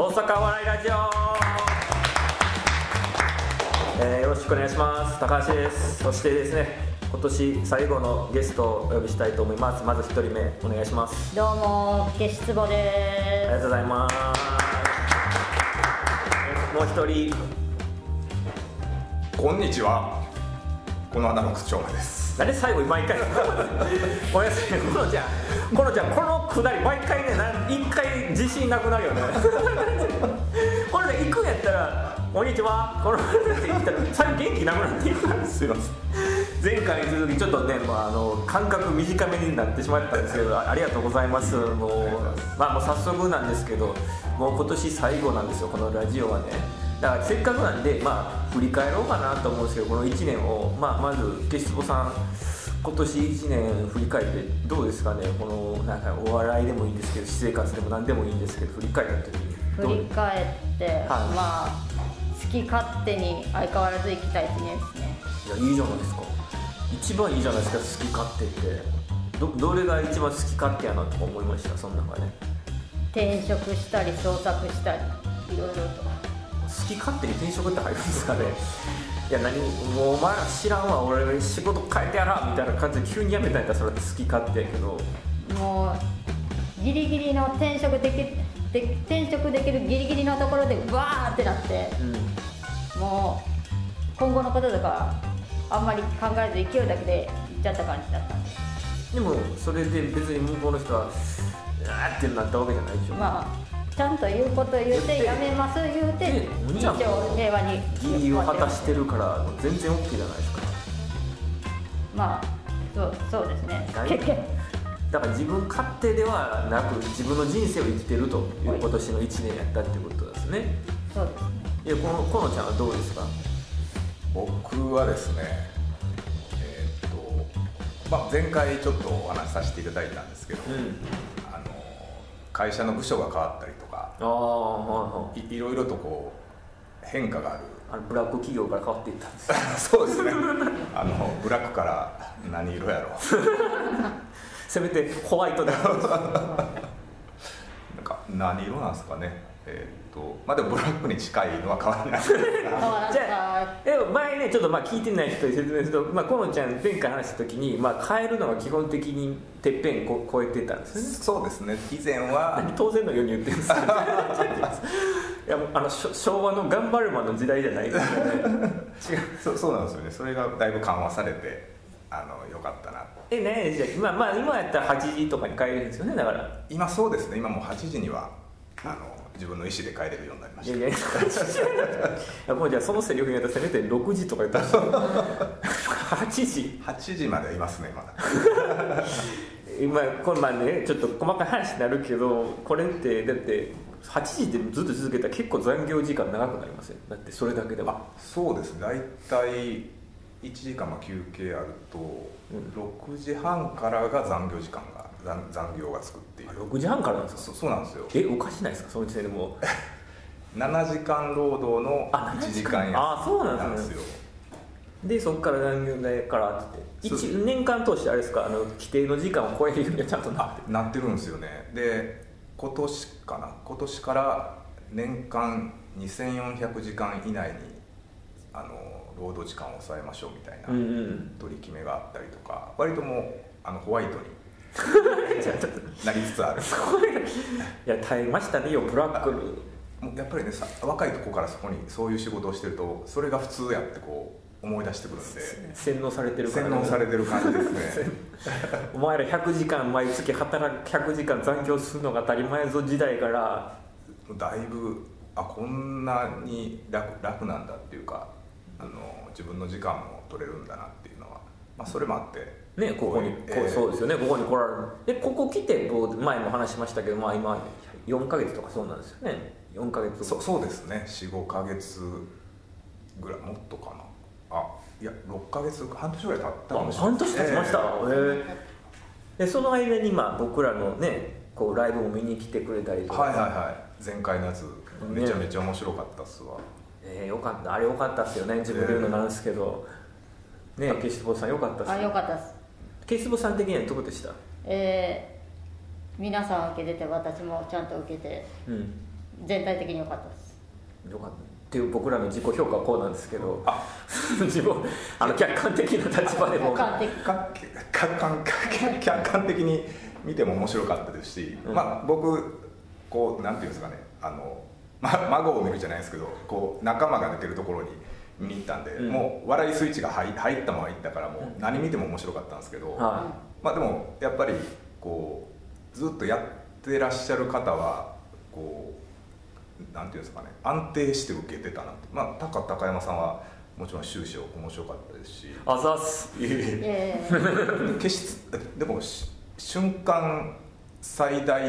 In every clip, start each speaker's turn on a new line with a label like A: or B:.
A: 大阪笑いラジオ、えーよろしくお願いします。高橋です。そしてですね今年最後のゲストをお呼びしたいと思います。まず一人目お願いします。
B: どうも、ケシツボ
A: ありが
B: で
A: とうございます。もう一人。
C: こんにちは。この穴の口調です。
A: なんで最後に毎回。ごめんなさい。このちゃんこのちゃんこのくだり毎回ねなん一回自信なくなるよね。これで行くんやったら「こんにちはこの」って言ったら最後元気なくなっていくからすいません前回に続きちょっとね、まあ、あの間隔短めになってしまったんですけどあありがとうございますもう,、まあ、もう早速なんですけどもう今年最後なんですよこのラジオはねだからせっかくなんで、まあ、振り返ろうかなと思うんですけどこの1年を、まあ、まずケシツボさん今年1年振り返ってどうですかね？このなんかお笑いでもいいんですけど私生活でも何でもいいんですけど振り返った時に
B: 振り返って、まあ、好き勝手に相変わらず生きたい一年ですね。
A: いやいいじゃないですか。一番いいじゃないですか好き勝手って。どどれが一番好き勝手やなとか思いました？その中で。
B: 転職したり、創作したり、いろいろと。
A: 好き勝手に転職って入るんですかね？いや何もうお前ら知らんわ俺仕事変えてやらみたいな感じで急に辞めたんやったらそれって好き勝手やけど。
B: もう、ギリギリの転職できで転職できるギリギリのところで、わーってなって、
A: うん。
B: もう、今後のこととか、あんまり考えず勢いだけで行っちゃった感じだったんで。
A: でもそれで別に向こうの人はあーってなったわけじゃないでしょ、
B: まあちゃんと言うこと言うてやめます言うて一応平和に。
A: 義理を果たしてるから全然 OK じゃないですか。
B: まあそうそうですね。結局
A: だから自分勝手ではなく自分の人生を生きてるという今年の1年やったってことですね。
B: そうですね。
A: いやこのこのちゃんはどうですか？
C: 僕はですね、えーっと、まあ、前回ちょっとお話しさせていただいたんですけど、
A: うん。
C: あの会社の部署が変わったりとか、
A: ああはいはい
C: いいろいろとこう変化がある。
A: あのブラック企業から変わっていったんですよ
C: そうですね。あのブラックから何色やろう。
A: せめてホワイトで
C: なんか何色なんですかね。えーっと、まあでもブラックに近いのは変わらない。
A: じ
B: 変わらず
A: ゃあでも前ねちょっとまあ聞いてない人に説明すると、まあ、このちゃん前回話した時に、まあ、変えるのは基本的にてっぺんこ超えてたんですよね
C: そうですね。以前は
A: 何 当然のように言ってるんですか いやもうあの昭和の頑張るマンの時代じゃないですよね違う
C: そうそうなんですよね。それがだいぶ緩和されて、あの良かったな。
A: えねじゃあ今,、まあ、今やったら8時とかに帰れるんですよねだから
C: 今そうですね。今もう8時にはあの自分の意思で帰れるようになりました。
A: いやいやもうじゃあそのセリフ言うとせめて6時とか言ったら8時
C: 8時まではいますねまだ。
A: 今これまあねちょっと細かい話になるけどこれってだって8時でずっと続けたら結構残業時間長くなりますよだってそれだけでも
C: あそうですね。だいたい1時間まあ休憩あると、6時半からが残業時間が残残業がつくっていう。
A: 6時半からなんですか？
C: そそうなんですよ。
A: えおかしないですか？その時点でもう。
C: 7時間労働の
A: あ
C: 1
A: 7
C: 時間
A: あそうなんですね。
C: よ。
A: でそこから残業代からって。
C: そう
A: 一年間通してあれですか？あの規定の時間を超えるようにはちゃんとなって。
C: なってるんですよね。で今年かな？今年から年間2400時間以内にあの労働時間を抑えましょうみたいな取り決めがあったりとか割ともうあのホワイトに なりつつある。
A: いや耐えましたねよブラック
C: もうやっぱりねさ若いとこからそこにそういう仕事をしてるとそれが普通やってこう思い出してくるんで。
A: 洗脳されてるから
C: 洗脳されてる感じですね。
A: お前ら100時間毎月働く100時間残業するのが当たり前ぞ時代から。
C: だいぶあこんなに楽楽なんだっていうかあの自分の時間も取れるんだなっていうのは、まあ、それもあって
A: ねここに、
C: えー
A: そうですよねここに来られる。でここ来て前も話しましたけどまあ今4ヶ月とかそうなんですよね。4ヶ月。
C: そそうですね。45か月ぐらいもっとかな。あいや6か月半年ぐらい経ったかもしれない。
A: 半年経ちました、
C: え
A: へえでその間にまあ僕らのねこうライブも見に来てくれたりとか、
C: えはいはいはい。前回のやつめちゃめちゃ面白かったっすわ、
A: えーよかった。あれよかったっすよね。自分で言うのなんですけど、ねケシスボさんよかったっす
B: あよかったです。
A: ケシスボさん的にはどうでした？
B: えー皆さん受けてて私もちゃんと受けて
A: うん。
B: 全体的に良かったです。
A: よかった。っていう僕らの自己評価はこうなんですけど。
C: あ。
A: 自分あの客観的な立場でも。
B: 客観的。
C: か客観客観的に見ても面白かったですし、
A: うん。
C: まあ僕こうなんていうんですかね。あの、ま、孫を見るじゃないですけどこう仲間が出てるところに見に行ったんで、
A: うん。
C: もう笑いスイッチが入入ったまま行ったからもう何見ても面白かったんですけど、
A: は
C: まあでもやっぱりこうずっとやってらっしゃる方はこうなんていうんですかね安定して受けてたなって。まあ高高山さんはもちろん終始面白かったですし。
A: いあざっす。いえいえ。
B: えー
C: 決してでもし瞬間最大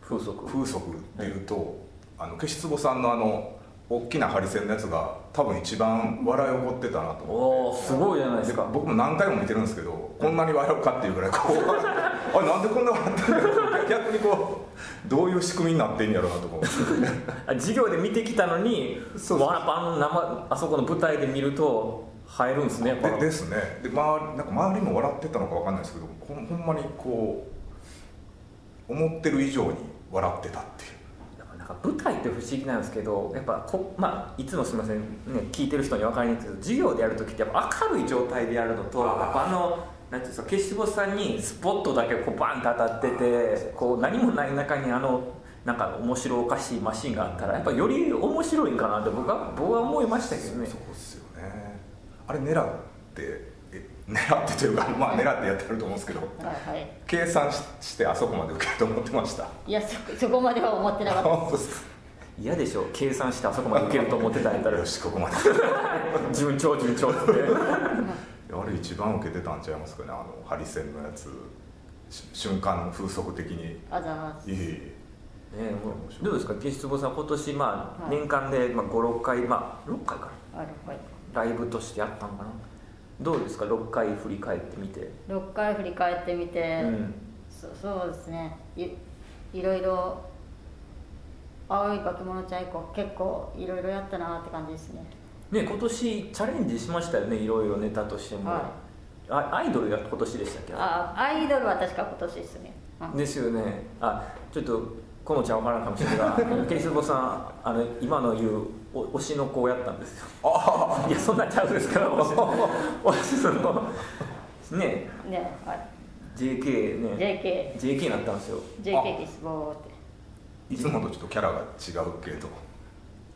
A: 風速。
C: 風速でいうと、あの消し坪さんのあの大きなハリセンのやつが多分一番笑い起こってたなと。
A: お
C: 思
A: おすごいじゃない
C: って
A: ですか。
C: 僕も何回も見てるんですけどこんなに笑うかっていうぐらいこう あなんでこんな笑ってんだろう逆にこうどういう仕組みになってんやろうなとか思って
A: あ授業で見てきたのに
C: そうそう。
A: あの生あそこの舞台で見ると映えるんですね
C: でですね。で周りなんか周りも笑ってたのかわかんないですけどほんほんまにこう思ってる以上に笑ってたっていう
A: か舞台って不思議なんですけどやっぱこ、まあ、いつもすみません、ね、聞いてる人に分かりにくいけど授業でやる時ってやっぱ明るい状態でやるのとあのなんていうんですか消しゴさんにスポットだけこうバンと当たっててこう何もない中にあのなんか面白おかしいマシンがあったらやっぱより面白いんかなって僕は僕は思いましたけどね。
C: そうですよね。あれ狙ってえ狙ってというかまあ狙ってやってると思うんですけど
B: はいはい。
C: 計算ししてあそこまで受けると思ってました。
B: いやそそこまでは思ってなかった。
C: ですか？
A: 嫌でしょ。計算してあそこまで受けると思ってたんやったら。
C: よしここまで
A: 順調順調って
C: あれ一番受けてたんちゃいますかね。あのハリセンのやつし瞬間風速的に。
B: あざます。
C: いえ
A: ねどうですか？消し坪さん今年まあ
B: はい。
A: 年間でまあ56回まあ6回かな。
B: はい
A: ライブとしてやったのかな？どうですか？6回振り返ってみて、
B: 6回振り返ってみて、
A: うん。
B: そそうですね。いいろいろ青い化け物ちゃん以降結構いろいろやったなって感じですね。
A: ね今年チャレンジしましたよねいろいろネタとしても、
B: はい。
A: あアイドルが今年でしたっけ？
B: あアイドルは確か今年ですね、うん
A: ですよね。あちょっとこのちゃん分からんかもしれないが ケイスボさんあの今の言うお推しの子をやったんですよ。いやそんなちゃうですから 推しそのね。
B: ねはい。
A: JK ね。
B: JK
A: JK になったんですよ。
B: JK ですボーって。
C: いつもとちょっとキャラが違うけど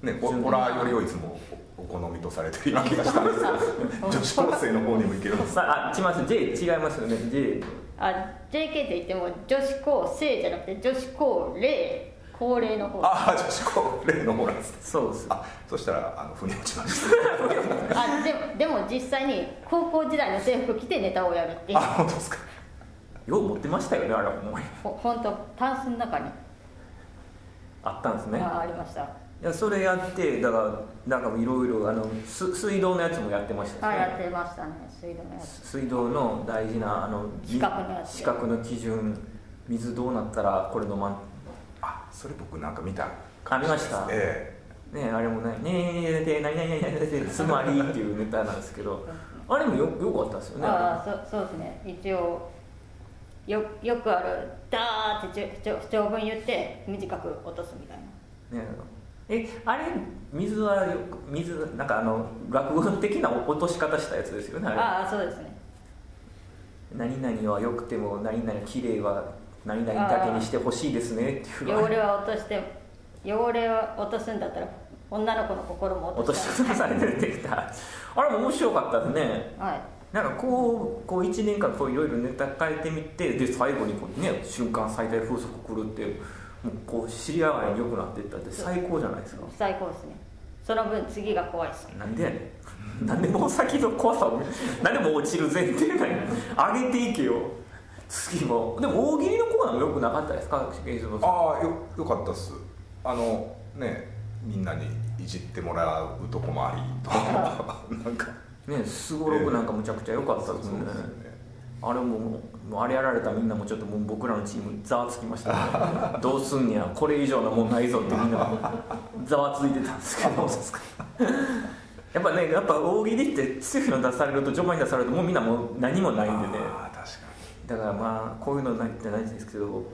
C: ねホホラーよりをいつもおお好みとされてるような気がしたんですけど。女子高生の方にもいける。んです
A: さあ違います J 違いますよね。J
B: あ JK って言っても女子高生じゃなくて女子高齢高齢の方。あ
C: ああ女子高齢の方なんです
A: そうです。
C: あそしたらあの腑に落ちました。
B: でもでも実際に高校時代の制服着てネタをやるっていう。
C: あ本当ですか。
A: よう持ってましたよねあれはもう
B: ほ本当タンスの中に。
A: あったんですね。
B: あありました。
A: いやそれやってだからなんかいろいろあのす水道のやつもやってましたね。
B: やってましたね。水道のやつ。
A: 水道の大事なあの
B: 四角のやつ。
A: 四角の基準水どうなったらこれ飲まん
C: あそれ僕なんか見た
A: あ見ました？
C: え
A: ねあれもね「ねえで何々何々でつまり」っていうネタなんですけどあれもよよかったですよね
B: ああそそうですね一応よよくあるダーってちょちょ長文言って短く落とすみたいな
A: ねえあれ水はよく水なんかあの落語的な落とし方したやつですよねあれ
B: ああそうですね
A: 何々は良くても何々綺麗は何々だけにしてほしいですね。っていう
B: 汚れは落として汚れを落とすんだったら女の子の心も
A: 落とし
B: 落と
A: されてきたあれも面白かったですね。
B: はい。
A: なんかこうこう1年間こういろいろネタ変えてみてで最後にこうね瞬間最大風速来るってもうこう知り合いに良くなっていったって最高じゃないですか。
B: 最高ですね。その分次が怖いです。
A: なんでやねん。なんでもう先の怖さをなんでもう落ちる前提なんや上げていけよ次も。でも大喜利のコーナーも良くなかったですか？
C: ああよよかったっす。あのねみんなにいじってもらうとこもありと なんか
A: ねすごろくなんかむちゃくちゃ良かったですもんね、あれももうあれやられたみんなもちょっともう僕らのチームざわつきましたね。どうすんねやこれ以上のもんないぞってみんな。ざわついてたんですけど。やっぱねやっぱ大喜利って強いの出されると序盤に出されるともうみんなもう何もないんでねだからまあこういうのないってないんですけど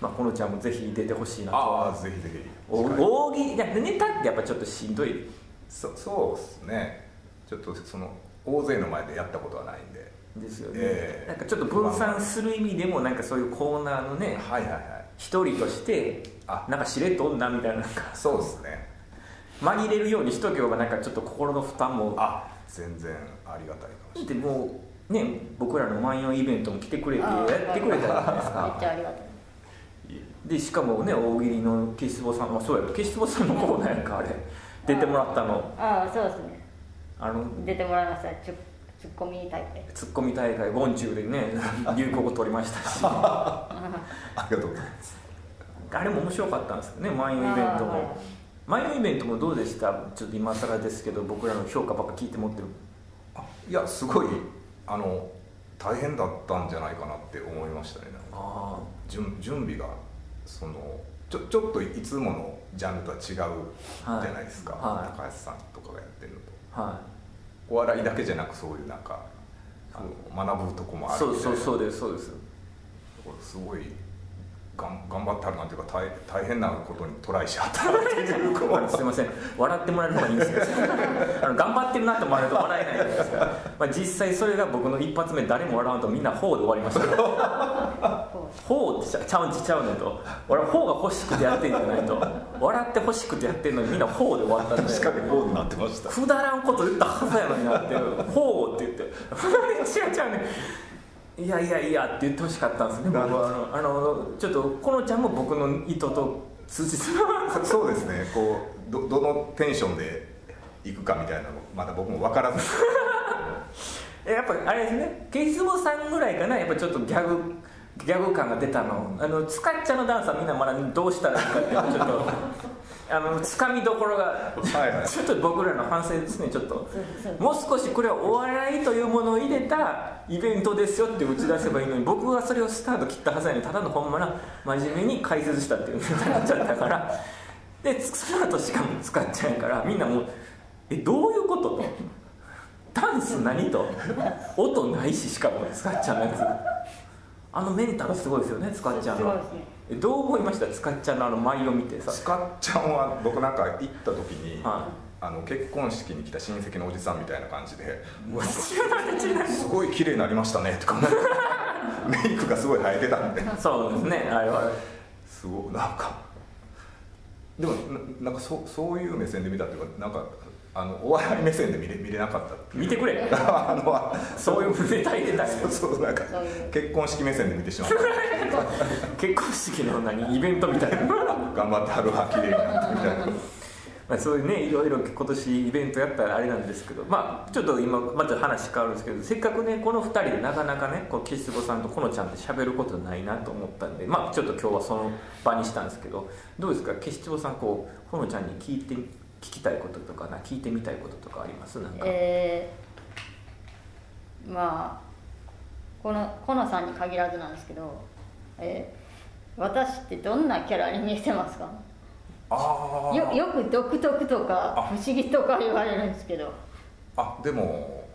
A: まあ、このちゃんもぜひ出てほしいなと。
C: ああぜひぜひ。
A: お大喜利ネタってやっぱちょっとしんどい。
C: そそうですね。ちょっとその大勢の前でやったことはないんで。
A: ですよね、
C: ええ。
A: なんかちょっと分散する意味でもなんかそういうコーナーのね
C: はいはいはい。
A: 一人として
C: あ。
A: なんかしれっとおんなみたいな。なんか
C: そうですね。
A: 紛れるようにしとけばなんかちょっと心の負担も。
C: あ全然ありがたいかもしれ
A: でもうね僕らの万葉イベントも来てくれてやってくれたじゃないです
B: めっ
A: か
B: ちゃありがたい。
C: ない
A: でしかもね大喜利の消しぼさん、まあ、そうや消しぼさんのコーナーやんかあれ。出てもらったの。
B: ああそうですね。
A: あの
B: 出てもらいました。ツッコミ大会。
A: ツッコミ大会ゴンチュウでね 流行語取りましたし。
C: ありがとうございます。
A: あれも面白かったんですよね万葉イベント
B: あーはい。
A: も万葉イベントもどうでした？ちょっと今更ですけど僕らの評価ばっか聞いて持ってる。
C: あいやすごいあの大変だったんじゃないかなって思いましたねなんか。
A: あ
C: 準準備がそのちょちょっといつものジャンルとは違うじゃないですか、
A: はい。
C: 高橋さんとかがやってるのと。
A: あは
C: お笑いだけじゃなくそういうなんかその学ぶとこも
A: い
C: ある
A: そうそうそう
C: う
A: ですそうです。
C: すごい頑張ってはるなっていうか大大変なことにトライしはったなっていう。こ う
A: すいません。笑ってもらえる方がいいんですけど あの頑張ってるなと思われると笑えないじゃないですか、まあ、実際それが僕の一発目誰も笑わんとみんな「ほう」で終わりました。ほうってちゃちゃうんちちゃうねんと。俺はほうが欲しくてやってんじゃないと。笑って欲しくてやってんのにみんなほうで終わったんで。
C: 確かにこうになってました。
A: くだらんこと言ったはずやのになって「ほう」って言って「違う違うねいやいやいや」って言ってほしかったんですね僕はあのちょっとこのちゃんも僕の意図と通じて
C: そそうですね。こうどどのテンションで行くかみたいなのまだ僕も分からず。
A: え やっぱあれですね。ケイスボさんぐらいかなやっぱちょっとギャグギャグ感が出たの。あのスカッチャのダンスはみんなまだどうしたらいいかってちょっとあのつかみどころが
C: はい。は い
A: ちょっと僕らの反省ですねちょっと。もう少しこれはお笑いというものを入れたイベントですよって打ち出せばいいのに僕はそれをスタート切ったはずやのにただのほんまな真面目に解説したっていう。ネタになっちゃったからでその後しかも使っちゃうからみんなもう「えどういうこと?」と「ダンス何?」と「音ないししかも使っちゃうやつあのメンタルすごいですよね使っちゃうの
B: ね。
A: えどう思いました？使っちゃうのあの舞を見てさ。
C: スカッちゃんは僕なんか行った時に、
A: は
C: あの結婚式に来た親戚のおじさんみたいな感じで「うわ
A: い違う違う
C: すごい綺麗になりましたね」とかメイクがすごい生えてたんで。
A: そうですねあれは。
C: すごいなんかでもななんかそそういう目線で見たっていうかなんかあのお笑い目線で見れ見れなかった
A: 見てくれ。
C: あの
A: そういうネタ入れたい
C: そうそうなんか結婚式目線で見てしまった。
A: 結婚式の何？イベントみたいな。
C: 頑張ってはるわ綺麗になってみたいな。
A: まあそういうねいろいろ今年イベントやったらあれなんですけど。まあちょっと今また話変わるんですけどせっかくねこの2人でなかなかねこう岸子さんとこのちゃんって喋ることないなと思ったんで。まあちょっと今日はその場にしたんですけど。どうですか？岸子さんこうこのちゃんに聞いて聞きたいこととかな聞いてみたいこととかあります？なんか、
B: えー、まあこのこのさんに限らずなんですけど、えー、私ってどんなキャラに見えてますか？
C: あー。
B: よよく独特とか
C: あ
B: 不思議とか言われるんですけど。
C: あでも
A: さ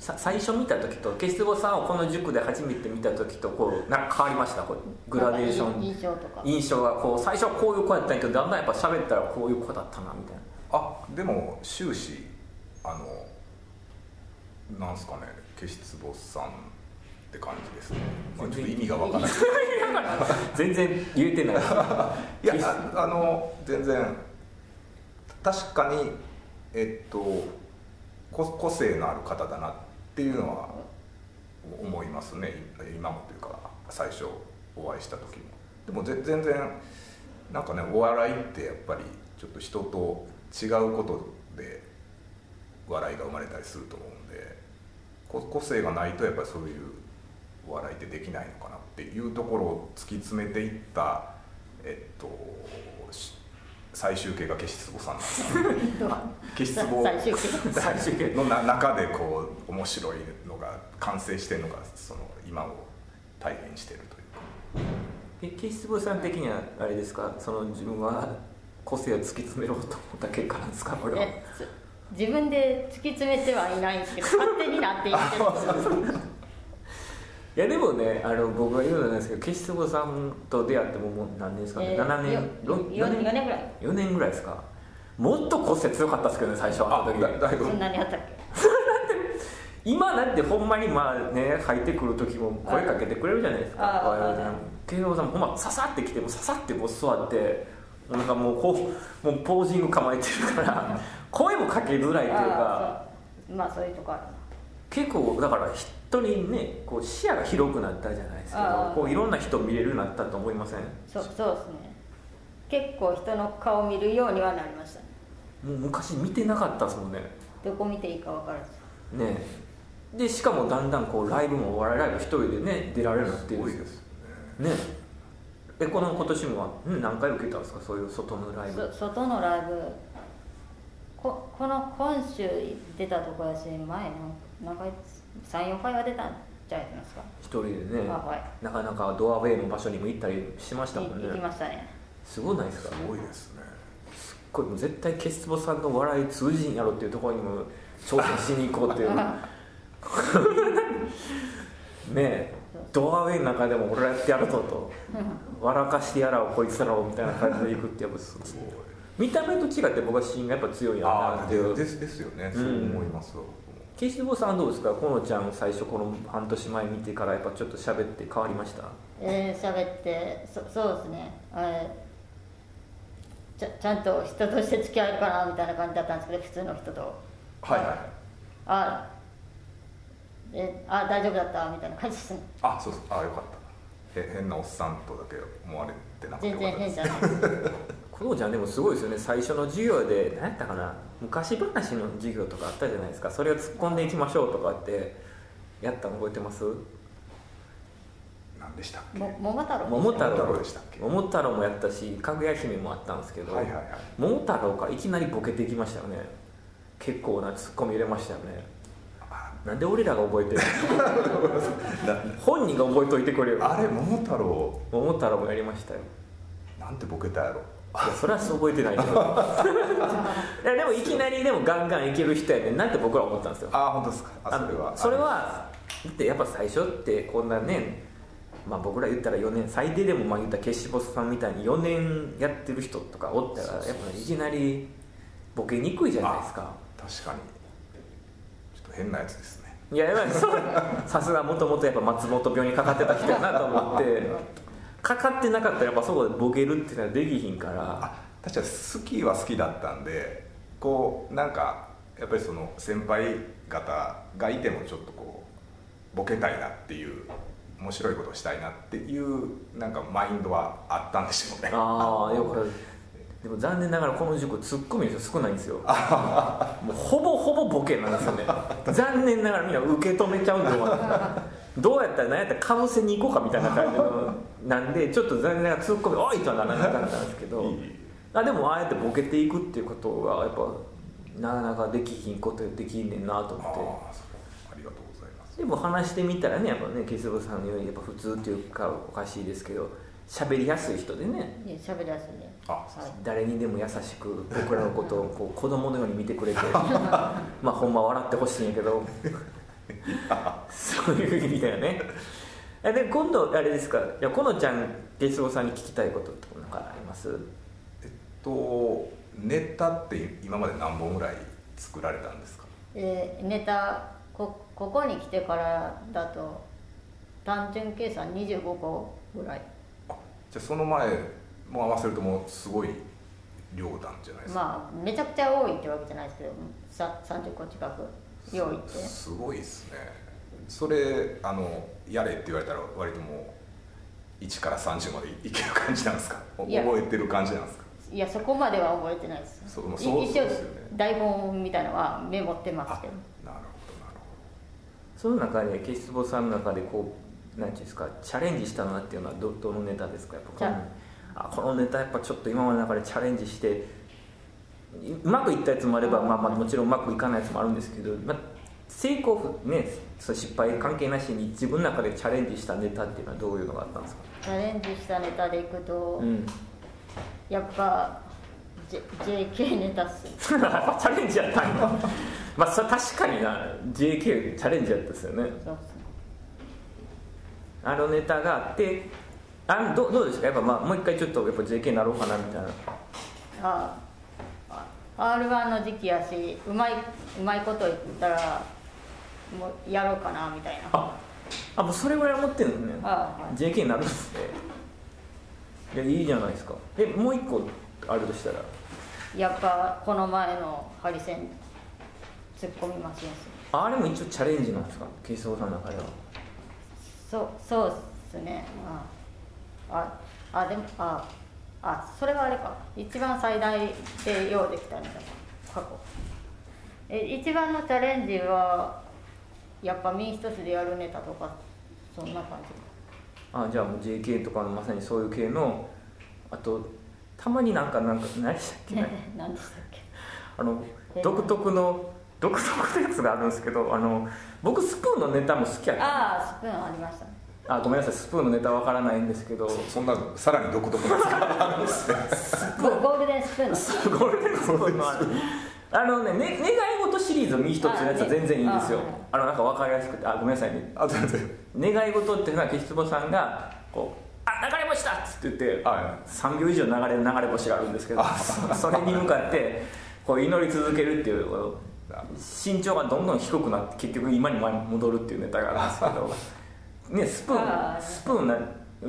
A: 最初見た時と岸子さんをこの塾で初めて見た時とこうなんか変わりました？こうグラデーション。
B: 印象とか。
A: 印象がこう最初はこういう子やったんやけどだんだんやっぱ喋ったらこういう子だったなみたいな。
C: あでも終始あのなんすかね消しつぼさんって感じですね、まあ、ちょっと意味がわからない。
A: 全然言えてない。
C: いやああの全然確かにえっとこ個性のある方だなってていうのは思いますね。今もというか最初お会いした時も。でも全然なんかねお笑いってやっぱりちょっと人と違うことで笑いが生まれたりすると思うんで個性がないとやっぱりそういうお笑いってできないのかなっていうところを突き詰めていったえっと最終形が消しつぼさんなんです。よ 消しつぼ。
B: 最終形。
A: 最終形
C: のな中でこう面白いのが完成してるのがその今を体現してるというか。
A: え岸坪さん的にはあれですか？その自分は個性を突き詰めろと思った結果なんですか？これは。
B: 自分で突き詰めてはいないんですけど勝手になっていってるんです
A: やでもねあの僕が言うのなんですけど消し坪さんと出会ってももう何年ですかね、
B: えー
A: 7年？
B: よ
A: ろ
B: よ4年ぐらい。
A: 4年ぐらいですか？もっと骨折強かったですけどね最初会った時。
C: あだだいぶ。
B: そんなにあったっけ？
A: 今なんてほんまにまあね入ってくる時も声かけてくれるじゃないですか。慶郎さんもほんまささって来てもささってこう座ってなんかもうこうもうポージング構えてるから声もかけづらいというか。
B: まあそういうとこあるな。
A: 結構だから人にねこう視野が広くなったじゃないですけどこういろんな人見れるようになったと思いません？
B: そうそうですね。結構人の顔見るようにはなりましたね。
A: もう昔見てなかったですもんね。
B: どこ見ていいか分からず。
A: ね。でしかもだんだんこうライブもお笑いライブ一人でね出られるってるん
C: すごいです。ね。
A: ねえこの今年もはん何回受けたんですか？そういう外のライブ。
B: そ外のライブ。ここの今週出たとこやし前の何回34回は出たんじゃないですか？
A: 一人でね。
B: あはい。
A: なかなかドアウェイの場所にも行ったりしましたもん
B: い行き
A: ね
B: ましたね。
A: すごないですか？
C: すごいですね。
A: これもう絶対ケスボさんの笑い通じんやろっていうところにも挑戦しに行こうっていう。ねえドアウェイの中でも俺らやってやるぞと。笑かしてやらをこいつらをみたいな感じでいくってやっぱすごい。
C: すごい
A: 見た目と違って僕は芯がやっぱ強いんやな
C: ああ
A: っていう。
C: ですですよね、
A: うん
C: そう思いますわ
A: ケイシボさんはどうですか？このちゃん最初この半年前見てからやっぱちょっと喋って変わりました？
B: えー、喋ってそそうですね。えーちゃちゃんと人として付き合えるかなみたいな感じだったんですけど普通の人と。
C: はいはい。
B: あえあ大丈夫だったみたいな感じですね。
C: あそうそうあよかった。へ変なおっさんとだけ思われてなかったです。
B: じゃないです。
A: 工藤ちゃんでもすごいですよね。最初の授業で何やったかな？昔話の授業とかあったじゃないですか。それを突っ込んでいきましょうとかってやったの覚えてます？
C: 何でしたっけ？
B: も桃太郎。
A: 桃太郎。
C: 桃太郎でしたっけ？
A: 桃太郎もやったしかぐや姫もあったんですけど、
C: はいはいはい。
A: 桃太郎からいきなりボケていきましたよね。結構なツッコミ入れましたよね。
C: あ
A: なんで俺らが覚えてる 本人が覚えといてくれよ。
C: あれ桃太郎？
A: 桃太郎もやりましたよ。
C: なんてボケたやろ？
A: それはそう覚えてないけど。でもいきなりでもガンガンいける人やねんなって僕は思ったんですよ。
C: あ本当ですか？あそれは。
A: それはだってやっぱ最初ってこんなねまあ僕ら言ったら4年最低でもまあ言ったら消しボスさんみたいに4年やってる人とかおったらやっぱいきなりボケにくいじゃないですか。
C: 確かに。ちょっと変なやつですね。
A: いややばい。さすがもともとやっぱ松本病にかかってた人やなと思って かかってなかったらやっぱそこでボケるっていうのはできひんから。
C: あ確かに好きは好きだったんでこうなんかやっぱりその先輩方がいてもちょっとこうボケたいなっていう面白いことをしたいなっていうなんかマインドはあったんでしょうね。
A: ああ よくでも残念ながらこの塾ツッコミの人少ないんですよ。もうほぼほぼボケなんですよね。残念ながらみんな受け止めちゃうんでどうやったら何やったらかぶせに行こうかみたいな感じのなんでちょっと残念ながらツッコミ「おい!」とはならなかったんですけど
C: いい。
A: あでもああやってボケていくっていうことがやっぱなかなかできひんことできんねんなと思って。
C: そうありがとうございます。
A: でも話してみたらねやっぱねケスブさんのようにやっぱ普通っていうかおかしいですけど喋りやすい人でね。
B: 喋りやすいね。
C: あ
B: はい。
A: 誰にでも優しく僕らのことをこう 子供のように見てくれて まあほんま笑ってほしいんやけどそういう意味だよねえで今度あれですか？いやこのちゃん哲夫さんに聞きたいことってなんかあります？
C: えっとネタって今まで何本ぐらい作られたんですか？
B: えーネタこここに来てからだと単純計算25個ぐらい。
C: あじゃあその前も合わせるともうすごい量なんじゃないですか、
B: まあめちゃくちゃ多いってわけじゃないですけどさ30個近く用意って。
C: すすごいですねそれあのやれって言われたら割ともう1から30までいける感じなんですか？覚えてる感じなんですか？
B: いやそこまでは覚えてないです。
C: そうそうよね。
B: 台本みたいなのはメモってます
C: あ
B: けど。
C: なるほどなる
A: その中でケスボさんの中でこうなんていうんですかチャレンジしたなっていうのはどどのネタですか？やっぱあ。このネタやっぱちょっと今までの中でチャレンジしていうまくいったやつもあれば、まあ、まあもちろんうまくいかないやつもあるんですけど、まあ、成功ねそう失敗関係なしに自分の中でチャレンジしたネタっていうのはどういうのがあったんですか、
B: チャレンジしたネタでいくと、
A: うん、
B: やっぱ、J、JK ネタっす。
A: チャレンジやったんや。まあそれ確かにな JK チャレンジやったですよね。
B: そう
A: あのネタがあってあどどうですか？やっぱまあもう一回ちょっとやっぱ JK になろうかなみたいな。
B: ああ r 1の時期やしうまいうまいこと言ったらもうやろうかなみたいな。
A: ああもうそれぐらい思ってるんですね。
B: あはい。
A: JK になるんですね。いやいいじゃないですか。えもう一個あるとしたら？
B: やっぱこの前のハリセン突っ込みマシンです。
A: ああれも一応チャレンジなんですか？ケイスさんの中では。
B: そうそうっすね。あああでもああそれはあれか。一番最大で用できたんだ過去。え一番のチャレンジはやっぱ身一つでやるネタとかそんな感じ。
A: あじゃあもう JK とかのまさにそういう系のあとたまになんかなんか何でしたっけ？ね
B: 何でしたっけ？
A: あの
B: え
A: 独特の独特のやつがあるんですけどあの僕スプーンのネタも好きやった。
B: ああスプーンありました。ね
A: あごめんなさい。スプーンのネタわからないんですけど。
C: そんなさらに独特なやつがあるんですね。
B: ゴゴールデンスプーンの。
A: ゴールデンスプーンのあるあのねね願い事シリーズ身一つのやつは全然いいんですよ。
B: あ
A: のなんか分かりやすくてあごめんなさいね。
C: あ全然
A: 願い事っていうのは岸坪さんがこう「あ流れ星だ!」っつって言って、
C: は
A: 3秒以上流れる流れ星があるんですけど それに向かってこう祈り続けるっていう身長がどんどん低くなって結局今に前に戻るっていうネタがあるんですけど ねスプーンスプーンな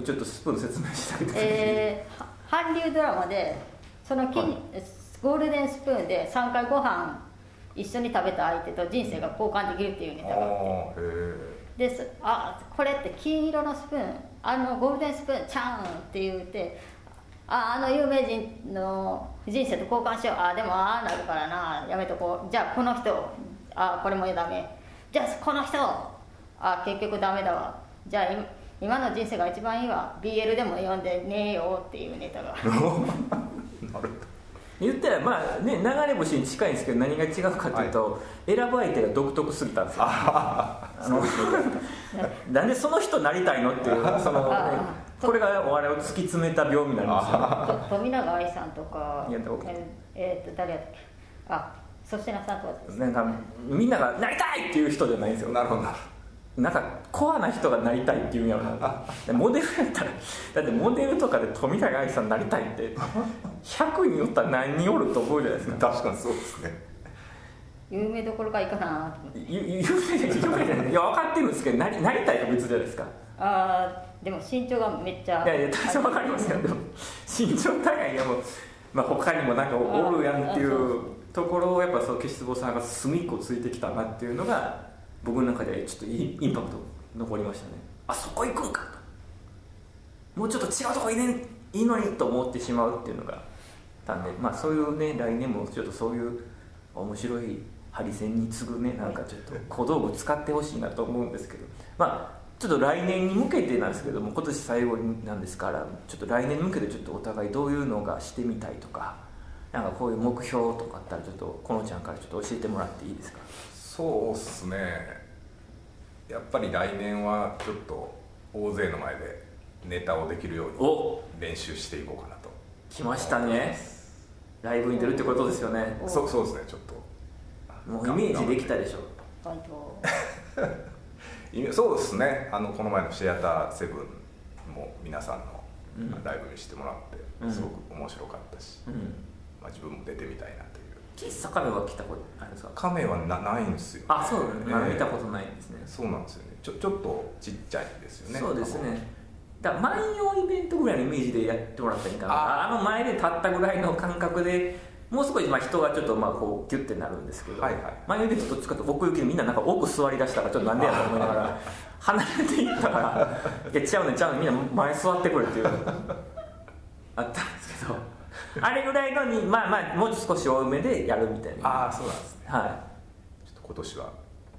A: ちょっとスプーン説明してあげてください
B: えーは韓流ドラマでその金、
C: はい
B: ゴールデンスプーンで3回ご飯一緒に食べた相手と人生が交換できるっていうネタがあってです。あこれって金色のスプーン。あのゴールデンスプーンちゃうんって言って。ああの有名人の人生と交換しよう。あでもああなるからな。やめとこう。じゃあこの人。あこれもダメ。じゃあこの人。あ結局ダメだわ。じゃあ今今の人生が一番いいわ。BL でも読んでねえよっていうネタが。
C: なるほど
A: 言ったらまあね流れ星に近いんですけど何が違うかというと、選ぶ相手が独特すぎたんですよ。あのなんでその人なりたいのっていうその、ね
B: あ、
A: これがお笑いを突き詰めた病になりましたね
B: と富永愛さんとか
A: いやどう？
B: ええーっと誰やったっけ？あ粗品さんとかです。
A: なんかみんながなりたいっていう人じゃないんですよ。
C: なるほどなる
A: なんかコアな人がなりたいっていうんやろな。でモデルやったらだってモデルとかで富永愛さんなりたいって100人おったら何人おると思うじゃないですか。
C: 確かにそうですね。
B: 有名どころかいいかなと思って。
A: ゆ有名じゃない有名じゃない。いや分かってるんですけどなりなりたいと別じゃないですか。
B: あーでも身長がめっちゃ。
A: いやいや多少分かりますよ。でも身長高いやもう、まあ、他にもなんかおるやんってい
B: う
A: うところをやっぱそう岸坪さんが隅っこついてきたなっていうのが僕の中でちょっとインインパクト残りましたね。あそこ行くんかと。もうちょっと違うとこいねんいいのにと思ってしまうっていうのがたんでまあそういうね来年もちょっとそういう面白いハリセンに次ぐねなんかちょっと小道具使ってほしいなと思うんですけどまあちょっと来年に向けてなんですけども今年最後なんですからちょっと来年に向けてちょっとお互いどういうのがしてみたいとかなんかこういう目標とかあったらちょっとこのちゃんからちょっと教えてもらっていいですか？
C: そうっすね。やっぱり来年はちょっと大勢の前でネタをできるように
A: お
C: 練習していこうかなと。
A: 来ましたねライブに出るってことですよね。
B: お
C: そうそうですねちょっと。
A: もうイメージできたでしょ。
B: バイト。
C: そうですね。あのこの前のシアターセブンも皆さん
A: うん。
C: のライブにしてもらって、
A: うん。
C: すごく面白かったし、
A: うん。
C: まあ、自分も出てみたいなという。
A: 喫茶カメは来たことあるんですか？
C: 亀はなないんですよ、
A: あそうだね、
C: ええ。
A: 見たことないんですね。
C: そうなんですよね。ちょちょっとちっちゃいですよね。
A: そうですねだ万葉イベントぐらいのイメージでやってもらったらいいかな。あの前で立ったぐらいの感覚でもう少しまあ人がちょっとまあこうギュッてなるんですけど、
C: はいはい。
A: 万葉イベントどっちかと奥行きでみんななんか奥座りだしたからちょっとなんでやと思いながら 離れていったから「いやちゃうねんちゃうねんみんな前座ってくれ」っていうあったんですけどあれぐらいのにまあまあもう少し多めでやるみたいな。
C: ああそうなんですね。
A: はい。
C: ちょっと今年は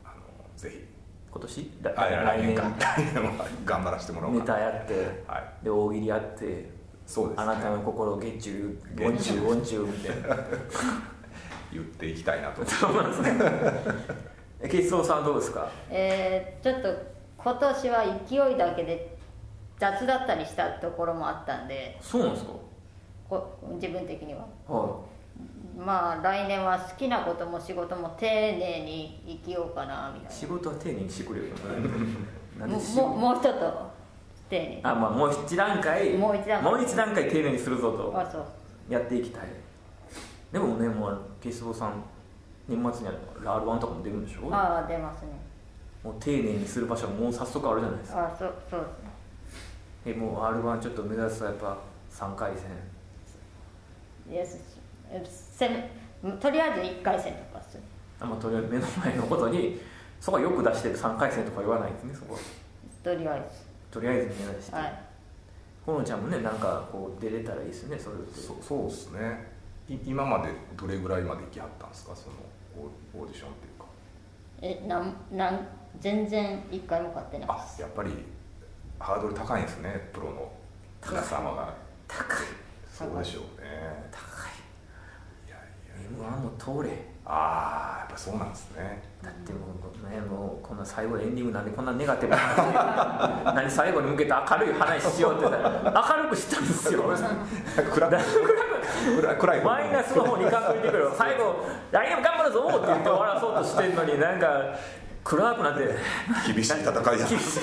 C: あのぜひ
A: 今年？来
C: 年か
A: 来
C: 来年は頑張らせてもらおう
A: ネ
C: か
A: タやって。
C: はい。
A: で大喜利やって。
C: そうですね。
A: あなたの心を月中
C: 月中。
A: ウォンチューウォンチューみたいな
C: 言っていきたいなと。
A: そうなんですね。えケイスオさんはどうですか？
B: えーちょっと今年は勢いだけで雑だったりしたところもあったんで。
A: そうなんですか？
B: こ自分的には。
A: は
B: まあ来年は好きなことも仕事も丁寧に生きようかなみたい
A: い仕事は丁寧にしてくれるよ
B: もももうちょっと丁寧に。
A: あまあもう一段階
B: もう一段階。
A: もう一段階丁寧にするぞと。
B: あそう。
A: やっていきたい。でもねもうケイスボさん年末には R1 とかも出るんでしょ？
B: ああ出ますね。
A: もう丁寧にする場所がもう早速あるじゃないですか。
B: あそうそう。ですね
A: えもう R1 ちょっと目指すとやっぱ3回戦。
B: いやせめとりあえず1回戦とかする。
A: あまあとりあえず目の前のことにそこはよく出してる3回戦とか言わないんですねそこは。
B: とりあえ
A: とりあえず目指して、
B: ずはい。
A: ほのちゃんもねなんかこう出れたらいいですねそれって。
C: そそうですね。い今までどれぐらいまで行きはったんですか？そのオーオーディションっていうか。
B: えなんなん全然1回も勝ってない
C: あやっぱりハードル高いんですねプロの皆様が。
A: 高い。
C: そうでしょうね。
A: 高い
C: いやいや
A: m 1も通れ。
C: ああやっぱそうなんですね。
A: だってもうねもうこんな最後エンディングなんでこんなネガティブな話。何最後に向けて明るい話しようって明るくしたんですよ。
C: 暗く暗い
A: マイナスの方に考えてくる最後来年も頑張るぞって言って終わらそうとしてんのになんか暗くなって。
C: 厳しい戦いじゃない。
A: 厳しい。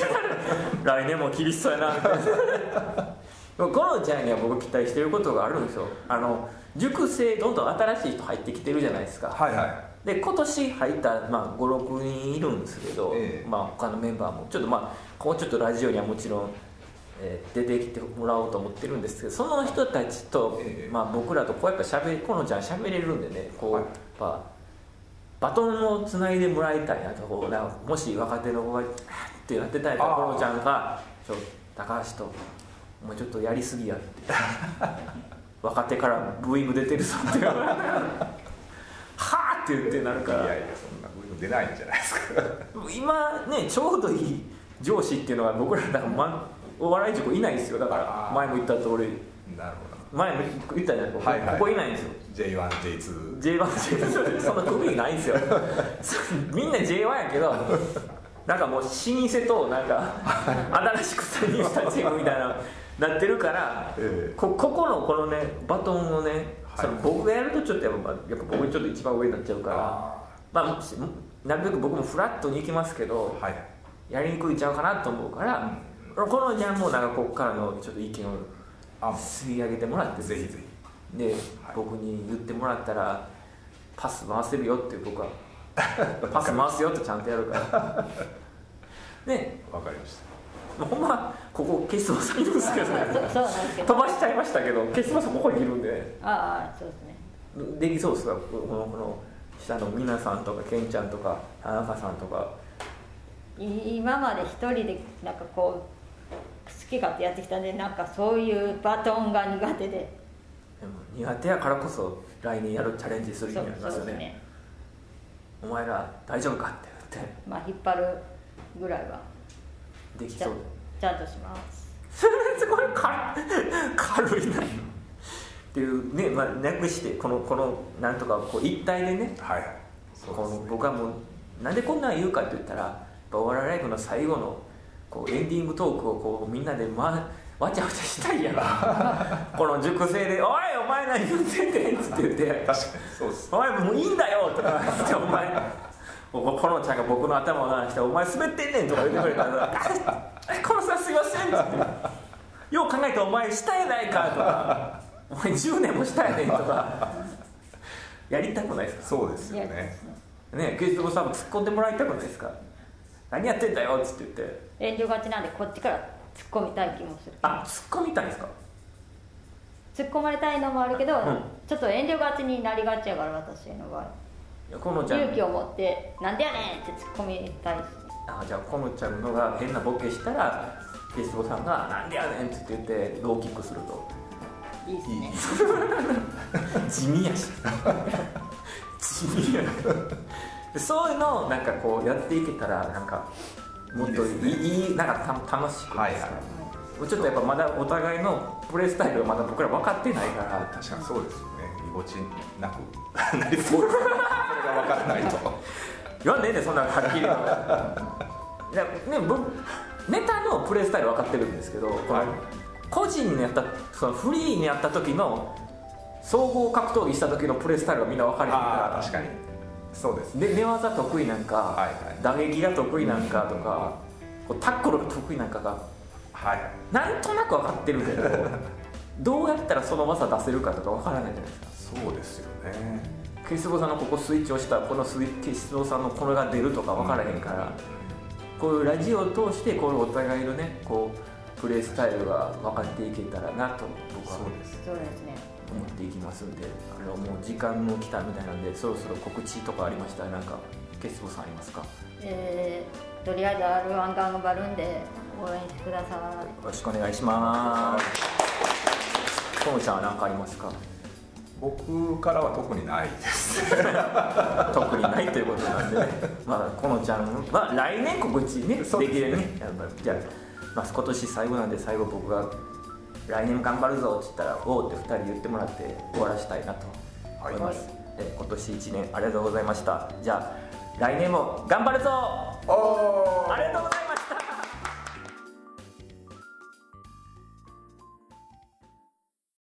A: 来年も厳しそうやなみたいなでもこのちゃんには僕期待してることがあるんですよ。あの塾生どんどん新しい人入ってきてるじゃないですか。
C: はいはい。
A: で今年入った、まあ、56人いるんですけど、
C: ええ。
A: まあ、他のメンバーも。ちょっとまあこうちょっとラジオにはもちろん、えー出てきてもらおうと思ってるんですけどその人たちと、
C: ええ。
A: まあ、僕らとこうやっぱしゃべこのちゃんしゃべれるんでねこう、
C: はい。
A: やっぱバトンをつないでもらいたいなとこうなもし若手の子が「あっってなってたら
C: あー。
A: このちゃんが「ちょ高橋とお前ちょっとやりすぎや」って。若手からブーイング出てるぞって。言われてはあって言ってなるから。
C: いやいやそんな部分出ないんじゃないですか。
A: 今ねちょうどいい上司っていうのが僕らだから、ま、お笑い塾いないんですよ。だから前も言った通り。
C: なる
A: 前も言ったじゃないですか、
C: はいはい。
A: ここいないんですよ。
C: ほど J1J2
A: J1、J2 そんな組ないんですよ。みんな J1 やけどなんかもう老舗となんか新しく参入したチームみたいななってるから
C: ええ。
A: こここのこのねバトンをね、
C: はい。
A: その僕がやるとちょっとやっぱやっぱ僕ちょっと一番上になっちゃうから
C: あ
A: まあなるべく僕もフラットに行きますけど
C: ーはい。
A: やりにくいんちゃうかなと思うから、このじゃんもなんかここからのちょっと意見を
C: あ
A: 吸い上げてもらって
C: ぜひぜひ。
A: で、僕に言ってもらったらパス回せるよって僕は。パス回すよってちゃんとやるから。ね。
C: わかりました
A: ほんまここケスマさんいるんですけどね。飛ばしちゃいましたけどケスマさんここにいるんで
B: ああそうですね。
A: できそうですかこのこの下の皆さんとかケンちゃんとか田中さんとか。
B: い今まで一人でなんかこう好き勝手やってきたんでなんかそういうバトンが苦手で。
A: でも苦手やからこそ来年やるチャレンジする意味ありますよね。
B: ね。
A: お前ら大丈夫かって言って。
B: まあ引っ張るぐらいは
A: できそうん
B: ちゃんとします
A: すごい軽軽いなっていうね、まあ、なくしてこのこのなんとかこう一体でね
C: はいそうですね
A: 僕はもうなんでこんなん言うかって言ったらやっぱお笑いライブの最後のこうエンディングトークをこうみんなで、ま、わちゃわちゃしたいやんこの塾生で「おいお前何言ってんねん」っつって言って
C: 確かにそうです「
A: お前もういいんだよ」とか言って「お前ここのちゃんが僕の頭を鳴らして「お前滑ってんねん」とか言ってくれたら「あこのさんすいません」っつって「よう考えたらお前下やないか」とか「お前10年も下やねん」とか。やりたくないです。か
C: そうですよね。
A: ねゲストさんも突っ込んでもらいたくないですか？何やってんだよっつって言って。
B: 遠慮がちなんでこっちから突っ込みたい気もする
A: あ突っ込みたいんですか？
B: 突っ込まれたいのもあるけど、
A: ん。
B: ちょっと遠慮がちになりがちやから私の場合
A: このちゃん。
B: 勇気を持って「なんでやねん!」って突っ込みたい。し
A: あじゃあこのちゃんのが変なボケしたらゲストさんが「なんでやねん!」って言ってローキックすると。
B: いいですね。
A: 地味やし。地味や。でそういうのをなんかこうやっていけたらなんかもっといい
C: いいね。
A: いいなんかた楽しく
C: はいはい。
A: もうちょっとやっぱまだお互いのプレースタイルがまだ僕ら分かってないから。
C: 確かにそうですよねぎこちなく なりそうです。それが分からないと。
A: 言わんでええねんそんなはっきりと。いやね僕ネタのプレースタイル分かってるんですけど、
C: はい。
A: 個人にやったそのフリーにやった時の総合格闘技した時のプレースタイルはみんな分かれてるから。
C: 確かに。そうです。ね
A: で寝技得意なんか、
C: はいはい。
A: 打撃が得意なんかとか、こうタックルが得意なんかが
C: はい。
A: なんとなく分かってるけどどうやったらその技出せるかとか分からないじゃないですか
C: そうですよね。
A: ケイスボさんのここスイッチ押したらこのスイケイスボさんのこれが出るとか分からへんから、こういうラジオを通してこのお互いのねこうプレースタイルが分かっていけたらなと僕は
C: そうです
B: ね。
A: 思っていきますんであのもう時間も来たみたいなんでそろそろ告知とかありました？らなんかケイスボさんありますか？よ
B: えーとりあえず R1 頑張るんで応援してください。
A: ろしくお願いします。ともちゃんは何かありますか？
C: 僕からは特にないです。
A: 特にないということなんでね。まあこのちゃんは来年告知
C: ね
A: できるよねやっぱり。じゃあ、まあ、今年最後なんで最後僕が来年も頑張るぞって言ったら「おお」って2人言ってもらって終わらしたいなと思います、え今年1年ありがとうございました。じゃあ来年も頑張るぞ。
C: おー。
A: ありがとうございました